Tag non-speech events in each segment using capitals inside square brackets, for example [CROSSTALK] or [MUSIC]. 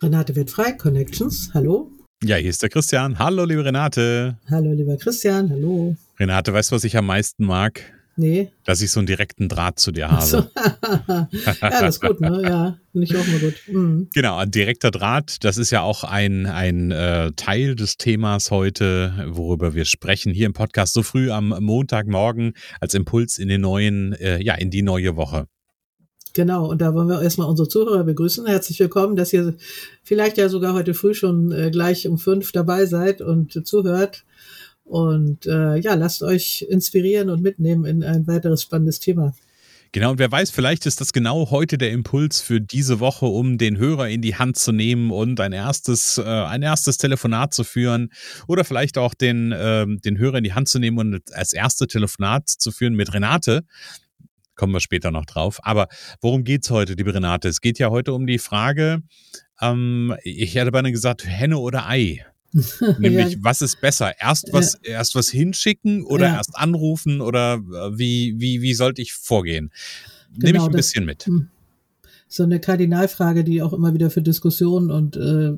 Renate wird frei, Connections. Hallo. Ja, hier ist der Christian. Hallo, liebe Renate. Hallo, lieber Christian. Hallo. Renate, weißt du, was ich am meisten mag? Nee. Dass ich so einen direkten Draht zu dir habe. So. [LAUGHS] ja, das ist gut, ne? Ja, finde ich auch mal gut. Mhm. Genau, ein direkter Draht, das ist ja auch ein, ein äh, Teil des Themas heute, worüber wir sprechen hier im Podcast so früh am Montagmorgen als Impuls in den neuen, äh, ja, in die neue Woche. Genau, und da wollen wir erstmal unsere Zuhörer begrüßen. Herzlich willkommen, dass ihr vielleicht ja sogar heute früh schon äh, gleich um fünf dabei seid und zuhört. Und äh, ja, lasst euch inspirieren und mitnehmen in ein weiteres spannendes Thema. Genau, und wer weiß, vielleicht ist das genau heute der Impuls für diese Woche, um den Hörer in die Hand zu nehmen und ein erstes, äh, ein erstes Telefonat zu führen oder vielleicht auch den, äh, den Hörer in die Hand zu nehmen und als erste Telefonat zu führen mit Renate kommen wir später noch drauf. Aber worum geht es heute, liebe Renate? Es geht ja heute um die Frage, ähm, ich hätte beinahe gesagt, Henne oder Ei. [LAUGHS] Nämlich, ja. was ist besser? Erst was, ja. erst was hinschicken oder ja. erst anrufen oder äh, wie, wie, wie sollte ich vorgehen? Genau, Nehme ich ein bisschen mit. Hm. So eine Kardinalfrage, die auch immer wieder für Diskussionen und äh,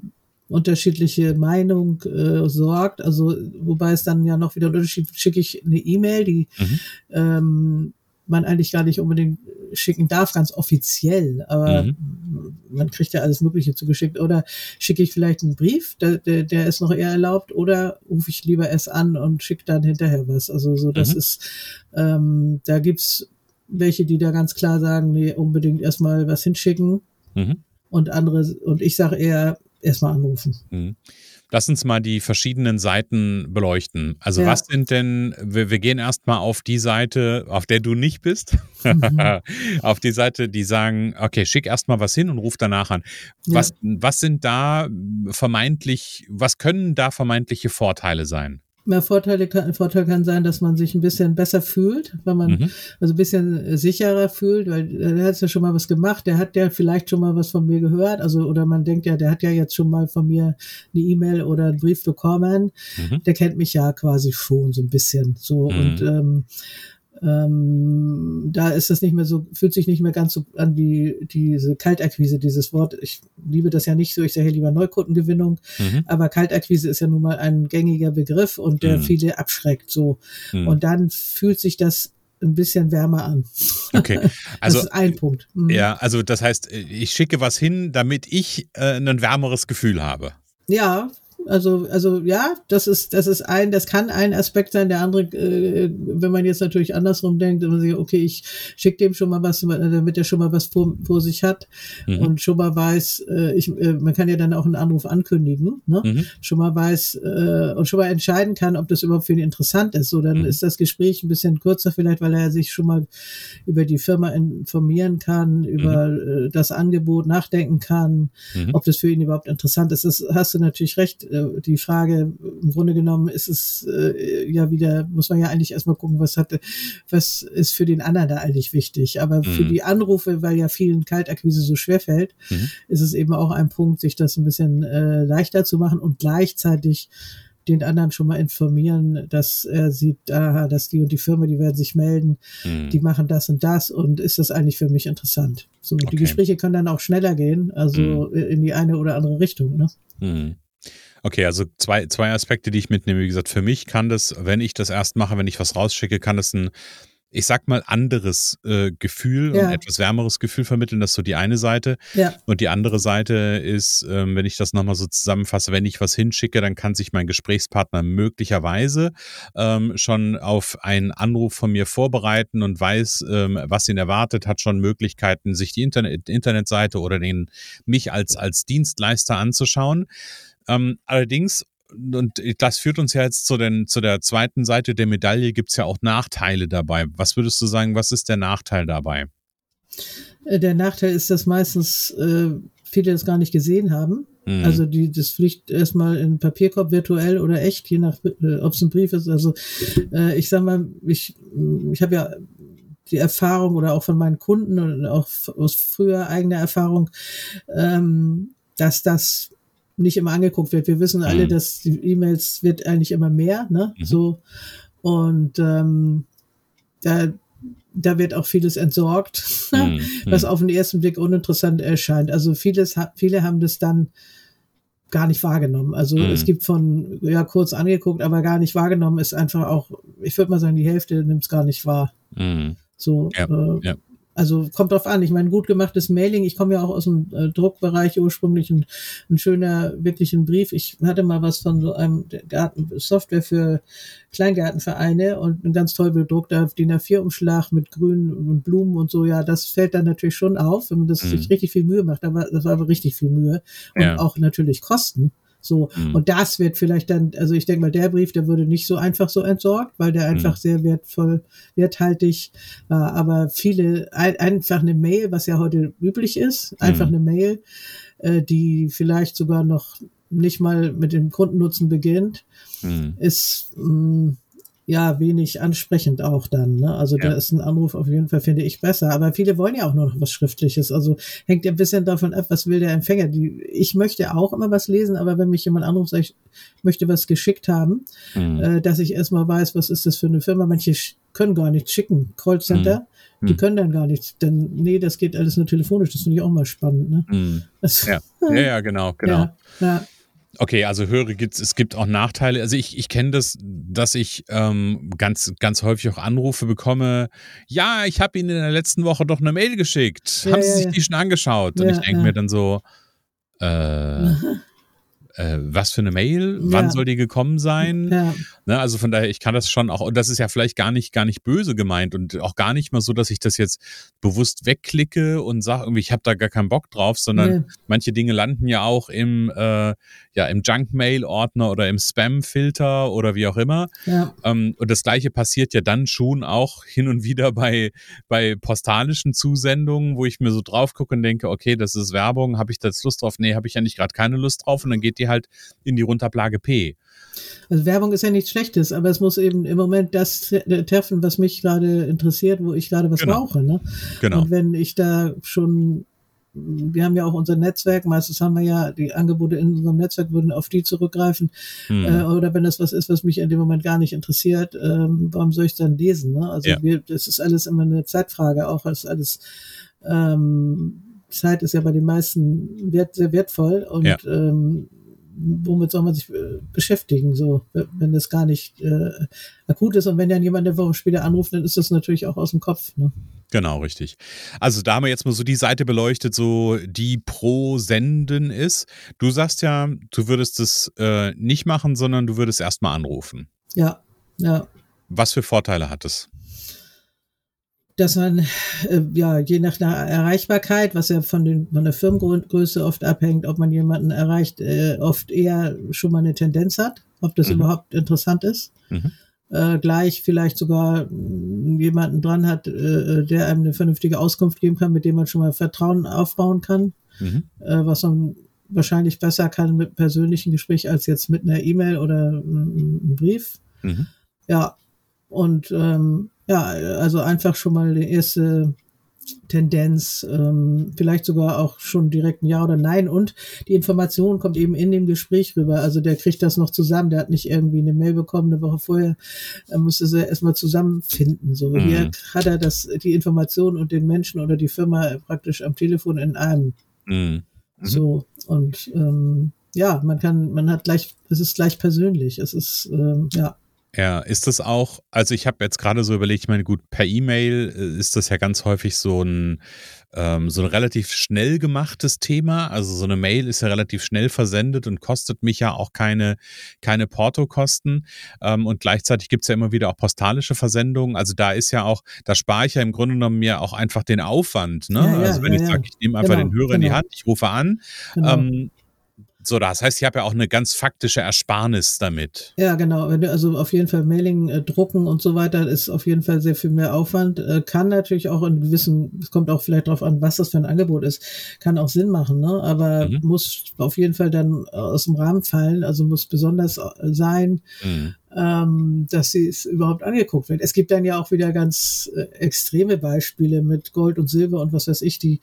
unterschiedliche Meinung äh, sorgt. Also, wobei es dann ja noch wieder Unterschied, schicke ich eine E-Mail, die mhm. ähm, man eigentlich gar nicht unbedingt schicken darf, ganz offiziell. Aber mhm. man kriegt ja alles Mögliche zugeschickt. Oder schicke ich vielleicht einen Brief, der, der, der ist noch eher erlaubt, oder rufe ich lieber erst an und schicke dann hinterher was. Also so, das mhm. ist, ähm, da gibt's welche, die da ganz klar sagen, nee, unbedingt erstmal was hinschicken. Mhm. Und andere, und ich sage eher, erstmal anrufen. Lass uns mal die verschiedenen Seiten beleuchten. Also ja. was sind denn, wir, wir gehen erstmal auf die Seite, auf der du nicht bist, mhm. [LAUGHS] auf die Seite, die sagen, okay, schick erstmal was hin und ruf danach an. Was, ja. was sind da vermeintlich, was können da vermeintliche Vorteile sein? Mehr Vorteile kann, Vorteil kann sein, dass man sich ein bisschen besser fühlt, wenn man mhm. also ein bisschen sicherer fühlt, weil der hat ja schon mal was gemacht, der hat ja vielleicht schon mal was von mir gehört, also oder man denkt ja, der hat ja jetzt schon mal von mir eine E-Mail oder einen Brief bekommen, mhm. der kennt mich ja quasi schon so ein bisschen so mhm. und ähm, ähm, da ist es nicht mehr so, fühlt sich nicht mehr ganz so an wie diese Kaltakquise, dieses Wort. Ich liebe das ja nicht so, ich sage lieber Neukundengewinnung, mhm. aber Kaltakquise ist ja nun mal ein gängiger Begriff und der mhm. viele abschreckt so. Mhm. Und dann fühlt sich das ein bisschen wärmer an. Okay, [LAUGHS] also das ist ein Punkt. Mhm. Ja, also das heißt, ich schicke was hin, damit ich äh, ein wärmeres Gefühl habe. Ja, also, also ja, das ist, das ist ein, das kann ein Aspekt sein. Der andere, äh, wenn man jetzt natürlich andersrum denkt, wenn man sich, okay, ich schicke dem schon mal was, damit er schon mal was vor, vor sich hat mhm. und schon mal weiß, äh, ich, äh, man kann ja dann auch einen Anruf ankündigen, ne? Mhm. schon mal weiß äh, und schon mal entscheiden kann, ob das überhaupt für ihn interessant ist. So, dann mhm. ist das Gespräch ein bisschen kürzer vielleicht, weil er sich schon mal über die Firma informieren kann, über mhm. äh, das Angebot nachdenken kann, mhm. ob das für ihn überhaupt interessant ist. Das hast du natürlich recht äh, die Frage, im Grunde genommen ist es äh, ja wieder, muss man ja eigentlich erstmal gucken, was hat, was ist für den anderen da eigentlich wichtig. Aber mhm. für die Anrufe, weil ja vielen Kaltakquise so schwer fällt, mhm. ist es eben auch ein Punkt, sich das ein bisschen äh, leichter zu machen und gleichzeitig den anderen schon mal informieren, dass er sieht, aha, dass die und die Firma, die werden sich melden, mhm. die machen das und das und ist das eigentlich für mich interessant? So, okay. die Gespräche können dann auch schneller gehen, also mhm. in die eine oder andere Richtung. Ne? Mhm. Okay, also zwei, zwei Aspekte, die ich mitnehme. Wie gesagt, für mich kann das, wenn ich das erst mache, wenn ich was rausschicke, kann das ein ich sag mal, anderes äh, Gefühl ja. und etwas wärmeres Gefühl vermitteln. Das ist so die eine Seite. Ja. Und die andere Seite ist, ähm, wenn ich das nochmal so zusammenfasse, wenn ich was hinschicke, dann kann sich mein Gesprächspartner möglicherweise ähm, schon auf einen Anruf von mir vorbereiten und weiß, ähm, was ihn erwartet, hat schon Möglichkeiten, sich die Internet Internetseite oder den mich als, als Dienstleister anzuschauen. Ähm, allerdings, und das führt uns ja jetzt zu, den, zu der zweiten Seite der Medaille, gibt es ja auch Nachteile dabei. Was würdest du sagen, was ist der Nachteil dabei? Äh, der Nachteil ist, dass meistens äh, viele das gar nicht gesehen haben. Mhm. Also die, das fliegt erstmal in Papierkorb virtuell oder echt, je nach, äh, ob es ein Brief ist. Also äh, ich sag mal, ich, ich habe ja die Erfahrung oder auch von meinen Kunden und auch aus früher eigener Erfahrung, ähm, dass das nicht immer angeguckt wird. Wir wissen alle, mhm. dass die E-Mails wird eigentlich immer mehr, ne? Mhm. So. Und ähm, da, da wird auch vieles entsorgt, [LAUGHS] mhm. was auf den ersten Blick uninteressant erscheint. Also vieles, viele haben das dann gar nicht wahrgenommen. Also mhm. es gibt von, ja, kurz angeguckt, aber gar nicht wahrgenommen ist einfach auch, ich würde mal sagen, die Hälfte nimmt es gar nicht wahr. Mhm. So, ja, äh, ja. Also kommt drauf an. Ich meine, gut gemachtes Mailing. Ich komme ja auch aus dem äh, Druckbereich ursprünglich. Ein, ein schöner, wirklich ein Brief. Ich hatte mal was von so einem Garten Software für Kleingärtenvereine und ein ganz toll bedruckter DIN A4-Umschlag mit Grün und Blumen und so. Ja, das fällt dann natürlich schon auf, wenn man das mhm. sich richtig viel Mühe macht. Aber das war aber richtig viel Mühe und ja. auch natürlich Kosten. So. Mhm. Und das wird vielleicht dann, also ich denke mal, der Brief, der würde nicht so einfach so entsorgt, weil der einfach mhm. sehr wertvoll, werthaltig war. Aber viele, ein, einfach eine Mail, was ja heute üblich ist, einfach mhm. eine Mail, äh, die vielleicht sogar noch nicht mal mit dem Kundennutzen beginnt, mhm. ist, mh, mm, ja wenig ansprechend auch dann. Ne? Also ja. da ist ein Anruf auf jeden Fall, finde ich, besser. Aber viele wollen ja auch nur noch was Schriftliches. Also hängt ja ein bisschen davon ab, was will der Empfänger. Die, ich möchte auch immer was lesen, aber wenn mich jemand anruft, sage ich, möchte was geschickt haben, mhm. äh, dass ich erstmal weiß, was ist das für eine Firma. Manche können gar nichts schicken. Callcenter. Mhm. Die mhm. können dann gar nichts, denn nee, das geht alles nur telefonisch. Das finde ich auch mal spannend. Ne? Mhm. ja. [LAUGHS] ja, ja, genau, genau. Ja, ja. Okay, also höre gibt's, es gibt auch Nachteile. Also ich, ich kenne das, dass ich ähm, ganz, ganz häufig auch Anrufe bekomme. Ja, ich habe Ihnen in der letzten Woche doch eine Mail geschickt. Ja, Haben Sie sich die schon angeschaut? Und ich denke mir dann so, äh, [LAUGHS] äh, was für eine Mail, wann soll die gekommen sein? Ja. Ne, also von daher, ich kann das schon auch, und das ist ja vielleicht gar nicht, gar nicht böse gemeint und auch gar nicht mal so, dass ich das jetzt bewusst wegklicke und sage, irgendwie, ich habe da gar keinen Bock drauf, sondern nee. manche Dinge landen ja auch im, äh, ja, im Junk-Mail-Ordner oder im Spam-Filter oder wie auch immer. Ja. Ähm, und das gleiche passiert ja dann schon auch hin und wieder bei, bei postalischen Zusendungen, wo ich mir so drauf gucke und denke, okay, das ist Werbung, habe ich da jetzt Lust drauf? Nee, habe ich ja nicht gerade keine Lust drauf und dann geht die halt in die Runterplage P. Also Werbung ist ja nichts Schlechtes, aber es muss eben im Moment das treffen, was mich gerade interessiert, wo ich gerade was genau. brauche. Ne? Genau. Und wenn ich da schon, wir haben ja auch unser Netzwerk, meistens haben wir ja die Angebote in unserem Netzwerk, würden auf die zurückgreifen. Hm. Äh, oder wenn das was ist, was mich in dem Moment gar nicht interessiert, ähm, warum soll ich dann lesen? Ne? Also ja. wir, das ist alles immer eine Zeitfrage, auch als alles ähm, Zeit ist ja bei den meisten wert, sehr wertvoll und ja. ähm, womit soll man sich äh, beschäftigen, so, wenn das gar nicht äh, akut ist und wenn dann jemand eine Woche später anruft, dann ist das natürlich auch aus dem Kopf. Ne? Genau, richtig. Also da haben wir jetzt mal so die Seite beleuchtet, so die pro Senden ist. Du sagst ja, du würdest es äh, nicht machen, sondern du würdest erstmal anrufen. Ja, ja. Was für Vorteile hat es? Dass man äh, ja je nach der Erreichbarkeit, was ja von, den, von der Firmengröße oft abhängt, ob man jemanden erreicht, äh, oft eher schon mal eine Tendenz hat, ob das mhm. überhaupt interessant ist. Mhm. Äh, gleich vielleicht sogar jemanden dran hat, äh, der einem eine vernünftige Auskunft geben kann, mit dem man schon mal Vertrauen aufbauen kann, mhm. äh, was man wahrscheinlich besser kann mit persönlichen Gespräch als jetzt mit einer E-Mail oder einem Brief. Mhm. Ja, und ähm, ja, also einfach schon mal die erste Tendenz, ähm, vielleicht sogar auch schon direkt ein Ja oder Nein. Und die Information kommt eben in dem Gespräch rüber. Also der kriegt das noch zusammen. Der hat nicht irgendwie eine Mail bekommen eine Woche vorher. Er musste sie erstmal zusammenfinden. So, mhm. hier hat er das, die Information und den Menschen oder die Firma praktisch am Telefon in einem. Mhm. Mhm. So, und ähm, ja, man kann, man hat gleich, es ist gleich persönlich. Es ist, ähm, ja. Ja, ist das auch, also ich habe jetzt gerade so überlegt, ich meine, gut, per E-Mail äh, ist das ja ganz häufig so ein, ähm, so ein relativ schnell gemachtes Thema. Also so eine Mail ist ja relativ schnell versendet und kostet mich ja auch keine, keine Portokosten. Ähm, und gleichzeitig gibt's ja immer wieder auch postalische Versendungen. Also da ist ja auch, da spare ich ja im Grunde genommen mir auch einfach den Aufwand. Ne? Ja, ja, also wenn ja, ich sage, ich nehme einfach Genau, den Hörer in die genau. Hand, ich rufe an. Genau. Ähm, so, das heißt, ich habe ja auch eine ganz faktische Ersparnis damit. Ja, genau. Wenn du- Also auf jeden Fall Mailing, äh, drucken und so weiter ist auf jeden Fall sehr viel mehr Aufwand. Äh, kann natürlich auch in gewissen, es kommt auch vielleicht drauf an, was das für ein Angebot ist, kann auch Sinn machen, ne? Aber Mhm. muss auf jeden Fall dann aus dem Rahmen fallen, also muss besonders äh, sein, Mhm. ähm, dass sie es überhaupt angeguckt wird. Es gibt dann ja auch wieder ganz äh, extreme Beispiele mit Gold und Silber und was weiß ich, die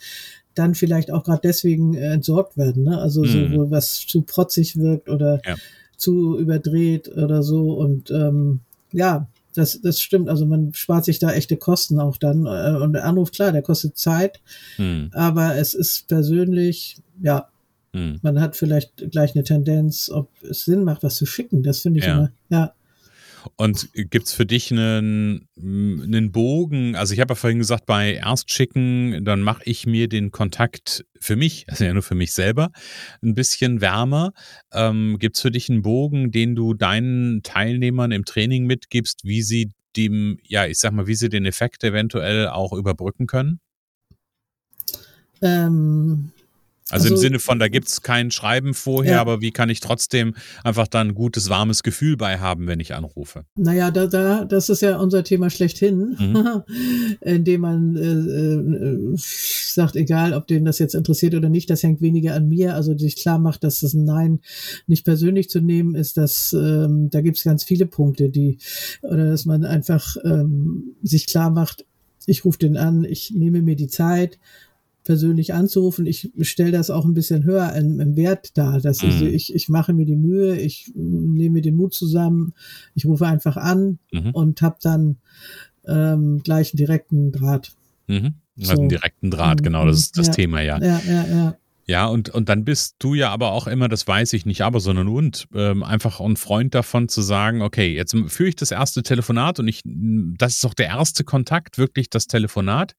dann vielleicht auch gerade deswegen äh, entsorgt werden. Ne? Also so, Mhm. wo was zu protzig wirkt oder Ja. zu überdreht oder so. Und ähm, ja, das, das stimmt. Also man spart sich da echte Kosten auch dann. Äh, Und der Anruf, klar, der kostet Zeit, Mhm. aber es ist persönlich, ja, Mhm. man hat vielleicht gleich eine Tendenz, ob es Sinn macht, was zu schicken. Das finde ich Ja. immer, ja. Und gibt's für dich einen, einen Bogen? Also ich habe ja vorhin gesagt, bei Erstschicken, dann mache ich mir den Kontakt für mich, [LAUGHS] also ja nur für mich selber, ein bisschen wärmer. Ähm, gibt's für dich einen Bogen, den du deinen Teilnehmern im Training mitgibst, wie sie dem, ja, ich sag mal, wie sie den Effekt eventuell auch überbrücken können? Ähm, Also, im Also- Sinne von, da gibt's kein Schreiben vorher, Ja. aber wie kann ich trotzdem einfach dann ein gutes, warmes Gefühl bei haben, wenn ich anrufe? Naja, da, da, das ist ja unser Thema schlechthin, Mhm. [LAUGHS] indem man äh, äh, sagt, egal, ob den das jetzt interessiert oder nicht, das hängt weniger an mir. Also sich klar macht, dass das ein Nein nicht persönlich zu nehmen ist, dass ähm, da gibt es ganz viele Punkte, die oder dass man einfach ähm, sich klar macht, ich rufe den an, ich nehme mir die Zeit persönlich anzurufen. Ich stelle das auch ein bisschen höher im, im Wert dar, dass ich, Mhm. ich, ich mache mir die Mühe, ich nehme mir den Mut zusammen, ich rufe einfach an Mhm. und habe dann ähm, gleich einen direkten Draht. Mhm. Also So. einen direkten Draht, genau, das ist das ja. Thema, ja. Ja, ja, ja. Ja, und, und dann bist du ja aber auch immer, das weiß ich nicht, aber, sondern und, ähm, einfach ein Freund davon zu sagen, okay, jetzt führe ich das erste Telefonat und ich, das ist auch der erste Kontakt, wirklich das Telefonat.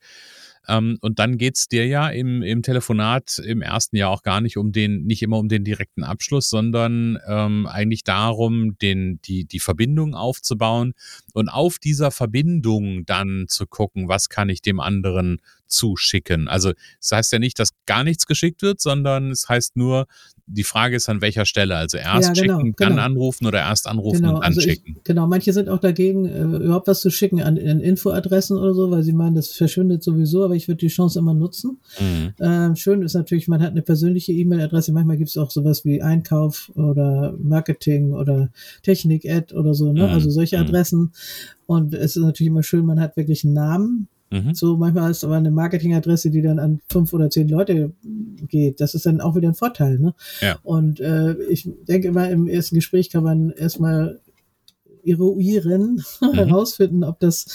Ähm, und dann geht's dir ja im, im Telefonat im ersten Jahr auch gar nicht um den, nicht immer um den direkten Abschluss, sondern ähm, eigentlich darum, den, die, die Verbindung aufzubauen und auf dieser Verbindung dann zu gucken, was kann ich dem anderen zuschicken. Also es heißt ja nicht, dass gar nichts geschickt wird, sondern es heißt nur, die Frage ist an welcher Stelle. Also erst Ja, genau, schicken, dann genau. anrufen oder erst anrufen Genau, und dann also ich, schicken. genau, manche sind auch dagegen, äh, überhaupt was zu schicken an, an Infoadressen oder so, weil sie meinen, das verschwindet sowieso, aber ich würde die Chance immer nutzen. Mhm. Ähm, schön ist natürlich, man hat eine persönliche E-Mail-Adresse, manchmal gibt es auch sowas wie Einkauf oder Marketing oder Technik-Ad oder so, ne? Mhm, Also solche mhm. Adressen. Und es ist natürlich immer schön, man hat wirklich einen Namen. Mhm. So, manchmal ist aber eine Marketingadresse, die dann an fünf oder zehn Leute geht. Das ist dann auch wieder ein Vorteil, ne? Ja. Und äh, ich denke immer, im ersten Gespräch kann man erstmal eruieren, [LAUGHS] Mhm. herausfinden, ob das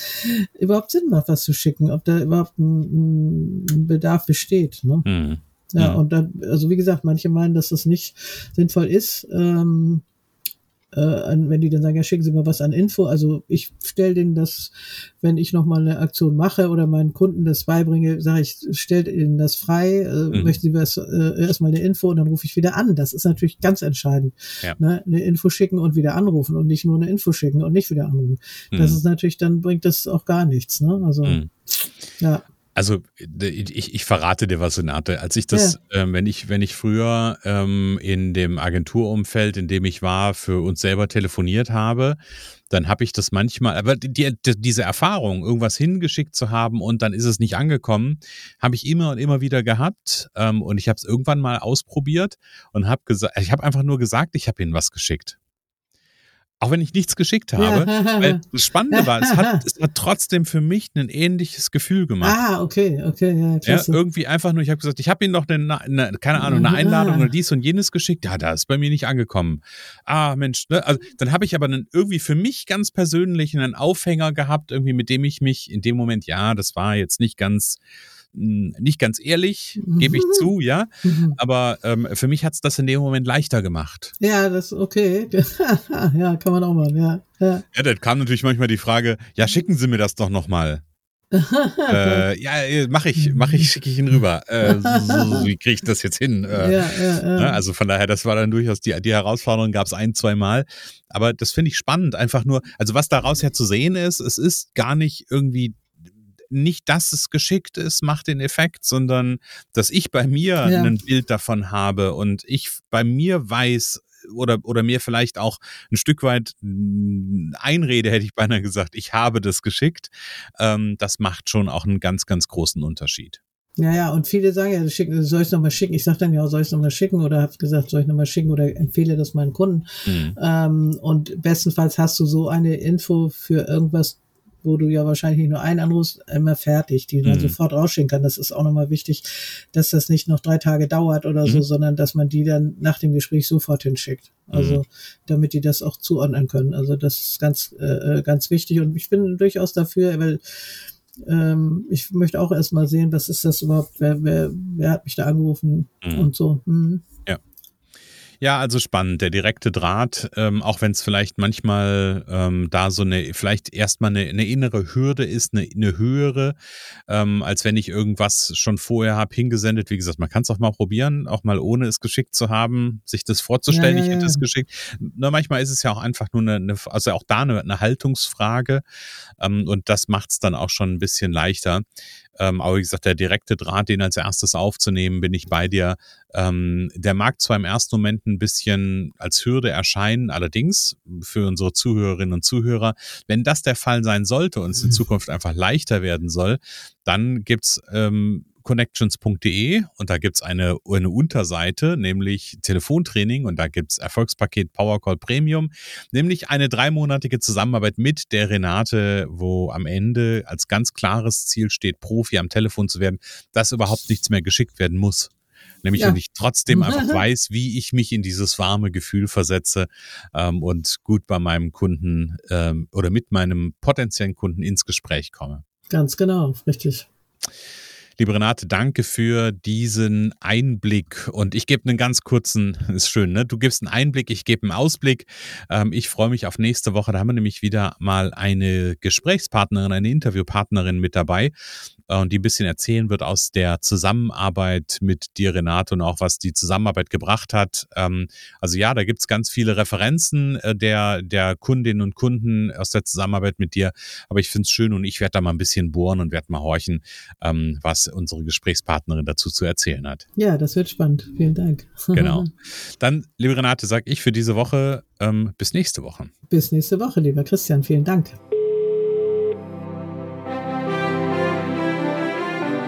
überhaupt Sinn macht, was zu schicken, ob da überhaupt ein, ein Bedarf besteht. Ne? Mhm. Ja, und dann, also wie gesagt, manche meinen, dass das nicht sinnvoll ist. Ähm, äh, an- wenn die dann sagen, ja, schicken Sie mal was an Info. Also ich stelle denen das, wenn ich nochmal eine Aktion mache oder meinen Kunden das beibringe, sage ich, stellt ihnen das frei, äh, Mhm. möchten Sie was, äh, erstmal eine Info und dann rufe ich wieder an. Das ist natürlich ganz entscheidend. Ja. Ne? Eine Info schicken und wieder anrufen und nicht nur eine Info schicken und nicht wieder anrufen. Das Mhm. ist natürlich, dann bringt das auch gar nichts. Ne? Also, Mhm. ja. Also ich, ich verrate dir was, Renate. Als ich das, ähm, wenn ich, wenn ich früher ähm, in dem Agenturumfeld, in dem ich war, für uns selber telefoniert habe, dann habe ich das manchmal, aber die, die, diese Erfahrung, irgendwas hingeschickt zu haben und dann ist es nicht angekommen, habe ich immer und immer wieder gehabt. Ähm, und ich habe es irgendwann mal ausprobiert und habe gesagt, ich habe einfach nur gesagt, ich habe ihnen was geschickt. Auch wenn ich nichts geschickt habe. [LAUGHS] Weil das Spannende war, es hat, es hat trotzdem für mich ein ähnliches Gefühl gemacht. Ah, okay, okay, ja, Ja, klasse. irgendwie einfach nur, ich habe gesagt, ich habe ihm noch eine, eine, keine Ahnung, eine Ah. Einladung oder dies und jenes geschickt. Ja, da ist bei mir nicht angekommen. Ah, Mensch, ne? Also, dann habe ich aber einen, irgendwie für mich ganz persönlich einen Aufhänger gehabt, irgendwie mit dem ich mich in dem Moment, ja, das war jetzt nicht ganz nicht ganz ehrlich, gebe ich zu, ja. Mhm. Aber ähm, für mich hat's das in dem Moment leichter gemacht. Ja, das ist okay. [LAUGHS] ja, kann man auch machen, ja. ja. Ja, dann kam natürlich manchmal die Frage, ja, schicken Sie mir das doch nochmal. [LAUGHS] äh, ja, mache ich, mache ich, schicke ich ihn rüber. Äh, so, wie kriege ich das jetzt hin? Äh, ja, ja, ja. ne, Also von daher, das war dann durchaus die, die Herausforderung, gab es ein, zwei Mal. Aber das finde ich spannend, einfach nur, also was daraus ja zu sehen ist, es ist gar nicht irgendwie nicht, dass es geschickt ist, macht den Effekt, sondern dass ich bei mir Ja. ein Bild davon habe und ich bei mir weiß oder, oder mir vielleicht auch ein Stück weit mh, einrede, hätte ich beinahe gesagt, ich habe das geschickt. Ähm, das macht schon auch einen ganz, ganz großen Unterschied. Ja, ja, und viele sagen ja, schick, soll ich es nochmal schicken? Ich sage dann ja, soll ich es nochmal schicken? Oder habe gesagt, soll ich nochmal schicken? Oder empfehle das meinen Kunden. Mhm. Ähm, und bestenfalls hast du so eine Info für irgendwas, wo du ja wahrscheinlich nur einen anrufst, immer fertig, die man Mhm. sofort rausschicken kann. Das ist auch nochmal wichtig, dass das nicht noch drei Tage dauert oder so, Mhm. sondern dass man die dann nach dem Gespräch sofort hinschickt. Also, Mhm. damit die das auch zuordnen können. Also, das ist ganz, äh, ganz wichtig. Und ich bin durchaus dafür, weil ähm, ich möchte auch erstmal sehen, was ist das überhaupt, wer, wer, wer hat mich da angerufen Mhm. und so. Mhm. Ja, also spannend, der direkte Draht, ähm, auch wenn es vielleicht manchmal ähm, da so eine, vielleicht erstmal eine, eine innere Hürde ist, eine, eine höhere, ähm, als wenn ich irgendwas schon vorher habe hingesendet. Wie gesagt, man kann es auch mal probieren, auch mal ohne es geschickt zu haben, sich das vorzustellen, Ja, ja, ich hätte es geschickt. Nur manchmal ist es ja auch einfach nur eine, eine also auch da eine, eine Haltungsfrage ähm, und das macht es dann auch schon ein bisschen leichter. Ähm, aber wie gesagt, der direkte Draht, den als erstes aufzunehmen, bin ich bei dir. Ähm, der mag zwar im ersten Moment ein bisschen als Hürde erscheinen, allerdings für unsere Zuhörerinnen und Zuhörer, wenn das der Fall sein sollte und es in Zukunft einfach leichter werden soll, dann gibt's ähm, connections.de und da gibt's eine, eine Unterseite, nämlich Telefontraining und da gibt's Erfolgspaket Powercall Premium, nämlich eine dreimonatige Zusammenarbeit mit der Renate, wo am Ende als ganz klares Ziel steht, Profi am Telefon zu werden, dass überhaupt nichts mehr geschickt werden muss. Nämlich, Ja. wenn ich trotzdem [LAUGHS] einfach weiß, wie ich mich in dieses warme Gefühl versetze ähm, und gut bei meinem Kunden ähm, oder mit meinem potenziellen Kunden ins Gespräch komme. Ganz genau, richtig. Liebe Renate, danke für diesen Einblick. Und ich gebe einen ganz kurzen, [LAUGHS] ist schön, ne? Du gibst einen Einblick, ich gebe einen Ausblick. Ähm, ich freue mich auf nächste Woche. Da haben wir nämlich wieder mal eine Gesprächspartnerin, eine Interviewpartnerin mit dabei, und die ein bisschen erzählen wird aus der Zusammenarbeit mit dir, Renate, und auch was die Zusammenarbeit gebracht hat. Ähm, also ja, da gibt's ganz viele Referenzen äh, der, der Kundinnen und Kunden aus der Zusammenarbeit mit dir. Aber ich finde es schön und ich werde da mal ein bisschen bohren und werde mal horchen, ähm, was unsere Gesprächspartnerin dazu zu erzählen hat. Ja, das wird spannend. Vielen Dank. Genau. [LAUGHS] Dann, liebe Renate, sag ich für diese Woche ähm, bis nächste Woche. Bis nächste Woche, lieber Christian. Vielen Dank.